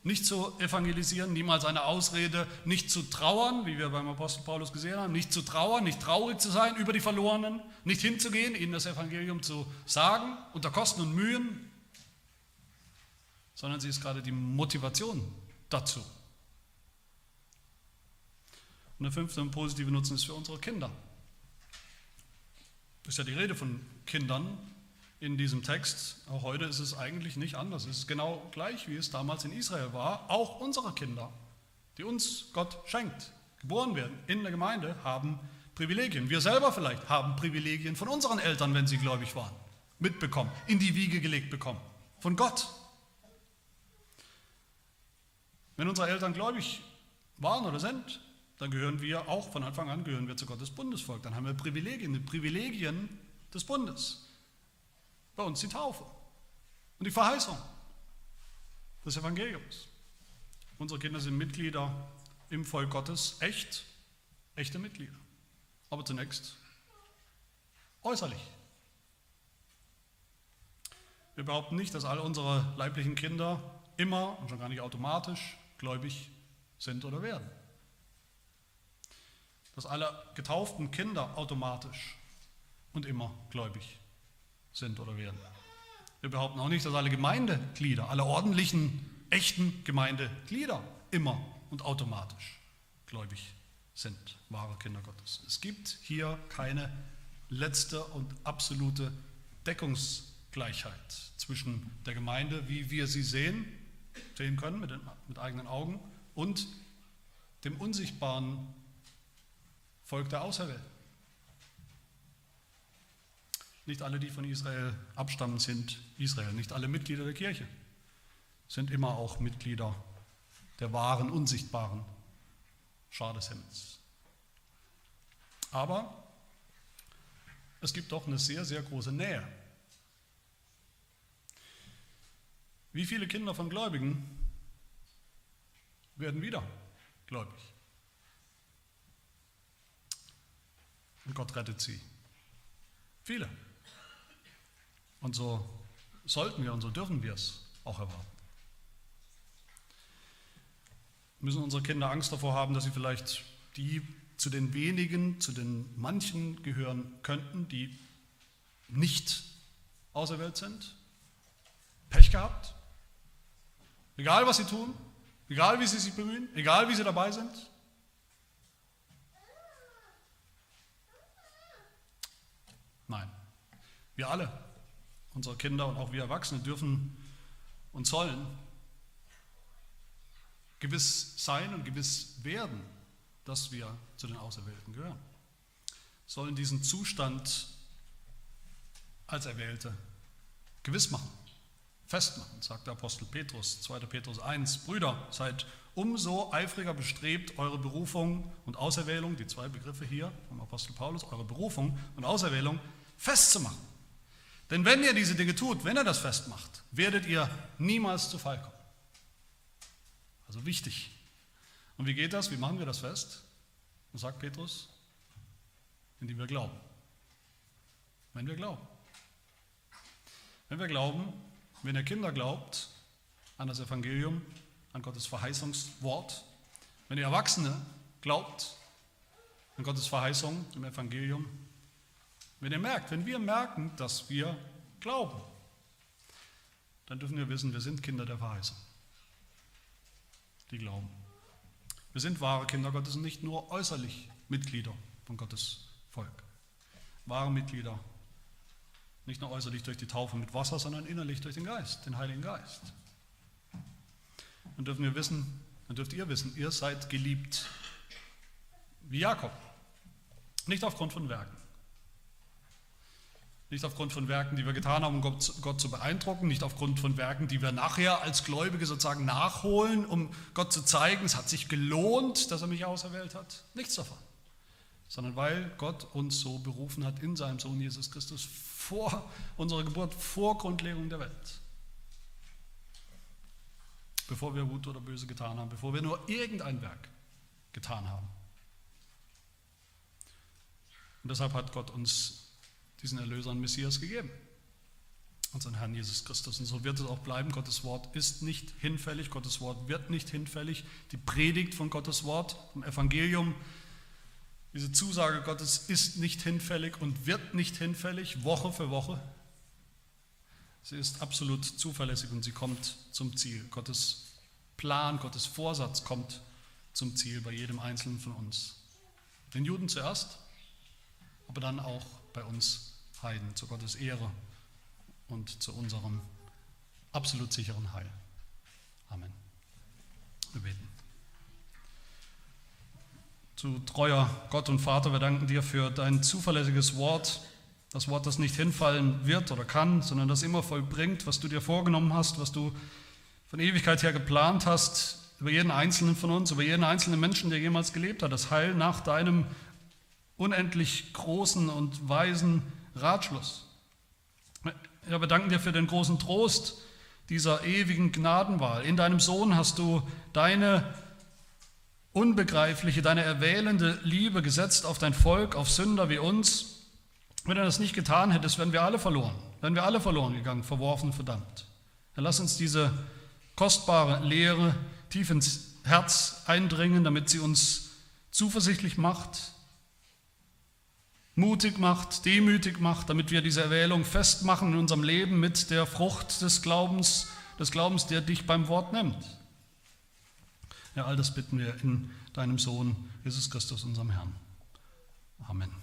nicht zu evangelisieren, niemals eine Ausrede, nicht zu trauern, wie wir beim Apostel Paulus gesehen haben, nicht zu trauern, nicht traurig zu sein über die Verlorenen, nicht hinzugehen, ihnen das Evangelium zu sagen, unter Kosten und Mühen, sondern sie ist gerade die Motivation dazu. Und der fünfte und positive Nutzen ist für unsere Kinder. Ist ja die Rede von Kindern in diesem Text. Auch heute ist es eigentlich nicht anders. Es ist genau gleich, wie es damals in Israel war. Auch unsere Kinder, die uns Gott schenkt, geboren werden in der Gemeinde, haben Privilegien. Wir selber vielleicht haben Privilegien von unseren Eltern, wenn sie gläubig waren, mitbekommen, in die Wiege gelegt bekommen. Von Gott. Wenn unsere Eltern gläubig waren oder sind, dann gehören wir auch von Anfang an gehören wir zu Gottes Bundesvolk. Dann haben wir Privilegien, die Privilegien des Bundes. Bei uns die Taufe und die Verheißung des Evangeliums. Unsere Kinder sind Mitglieder im Volk Gottes, echt, echte Mitglieder. Aber zunächst äußerlich. Wir behaupten nicht, dass alle unsere leiblichen Kinder immer und schon gar nicht automatisch gläubig sind oder werden. Dass alle getauften Kinder automatisch und immer gläubig sind oder werden. Wir behaupten auch nicht, dass alle Gemeindeglieder, alle ordentlichen, echten Gemeindeglieder immer und automatisch gläubig sind, wahre Kinder Gottes. Es gibt hier keine letzte und absolute Deckungsgleichheit zwischen der Gemeinde, wie wir sie sehen, sehen können mit, den, mit eigenen Augen, und dem unsichtbaren Volk der Auserwählten. Nicht alle, die von Israel abstammen, sind Israel. Nicht alle Mitglieder der Kirche sind immer auch Mitglieder der wahren, unsichtbaren Schar des Himmels. Aber es gibt doch eine sehr, sehr große Nähe. Wie viele Kinder von Gläubigen werden wieder gläubig? Und Gott rettet sie. Viele. Und so sollten wir und so dürfen wir es auch erwarten. Müssen unsere Kinder Angst davor haben, dass sie vielleicht die zu den wenigen, zu den manchen gehören könnten, die nicht auserwählt sind? Pech gehabt? Egal was sie tun, egal wie sie sich bemühen, egal wie sie dabei sind? Nein, wir alle Unsere Kinder und auch wir Erwachsene dürfen und sollen gewiss sein und gewiss werden, dass wir zu den Auserwählten gehören. Sollen diesen Zustand als Erwählte gewiss machen, festmachen, sagt der Apostel Petrus, 2. Petrus 1. Brüder, seid umso eifriger bestrebt, eure Berufung und Auserwählung, die zwei Begriffe hier vom Apostel Paulus, eure Berufung und Auserwählung festzumachen. Denn wenn ihr diese Dinge tut, wenn ihr das festmacht, werdet ihr niemals zu Fall kommen. Also wichtig. Und wie geht das? Wie machen wir das fest? Und sagt Petrus, indem wir glauben. Wenn wir glauben. Wenn wir glauben, wenn ihr Kinder glaubt an das Evangelium, an Gottes Verheißungswort, wenn ihr Erwachsene glaubt an Gottes Verheißung im Evangelium, wenn ihr merkt, wenn wir merken, dass wir glauben, dann dürfen wir wissen, wir sind Kinder der Verheißung, die glauben. Wir sind wahre Kinder Gottes und nicht nur äußerlich Mitglieder von Gottes Volk. Wahre Mitglieder nicht nur äußerlich durch die Taufe mit Wasser, sondern innerlich durch den Geist, den Heiligen Geist. Dann dürfen wir wissen, dann dürft ihr wissen, ihr seid geliebt wie Jakob. Nicht aufgrund von Werken. Nicht aufgrund von Werken, die wir getan haben, um Gott, Gott, zu beeindrucken, nicht aufgrund von Werken, die wir nachher als Gläubige sozusagen nachholen, um Gott zu zeigen, es hat sich gelohnt, dass er mich auserwählt hat. Nichts davon. Sondern weil Gott uns so berufen hat in seinem Sohn Jesus Christus vor unserer Geburt, vor Grundlegung der Welt. Bevor wir Gut oder Böse getan haben, bevor wir nur irgendein Werk getan haben. Und deshalb hat Gott uns diesen Erlöser und Messias gegeben, unseren Herrn Jesus Christus. Und so wird es auch bleiben. Gottes Wort ist nicht hinfällig, Gottes Wort wird nicht hinfällig. Die Predigt von Gottes Wort, vom Evangelium, diese Zusage Gottes ist nicht hinfällig und wird nicht hinfällig, Woche für Woche. Sie ist absolut zuverlässig und sie kommt zum Ziel. Gottes Plan, Gottes Vorsatz kommt zum Ziel bei jedem Einzelnen von uns. Den Juden zuerst, aber dann auch bei uns Heiden, zu Gottes Ehre und zu unserem absolut sicheren Heil. Amen. Wir beten. Zu treuer Gott und Vater, wir danken dir für dein zuverlässiges Wort, das Wort, das nicht hinfallen wird oder kann, sondern das immer vollbringt, was du dir vorgenommen hast, was du von Ewigkeit her geplant hast, über jeden einzelnen von uns, über jeden einzelnen Menschen, der jemals gelebt hat, das Heil nach deinem unendlich großen und weisen Ratschluss. Ja, wir danken dir für den großen Trost dieser ewigen Gnadenwahl. In deinem Sohn hast du deine unbegreifliche, deine erwählende Liebe gesetzt auf dein Volk, auf Sünder wie uns. Wenn du das nicht getan hättest, wären wir alle verloren, wären wir alle verloren gegangen, verworfen, verdammt. Dann lass uns diese kostbare Lehre tief ins Herz eindringen, damit sie uns zuversichtlich macht, mutig macht, demütig macht, damit wir diese Erwählung festmachen in unserem Leben mit der Frucht des Glaubens, des Glaubens, der dich beim Wort nimmt. Ja, all das bitten wir in deinem Sohn Jesus Christus, unserem Herrn. Amen.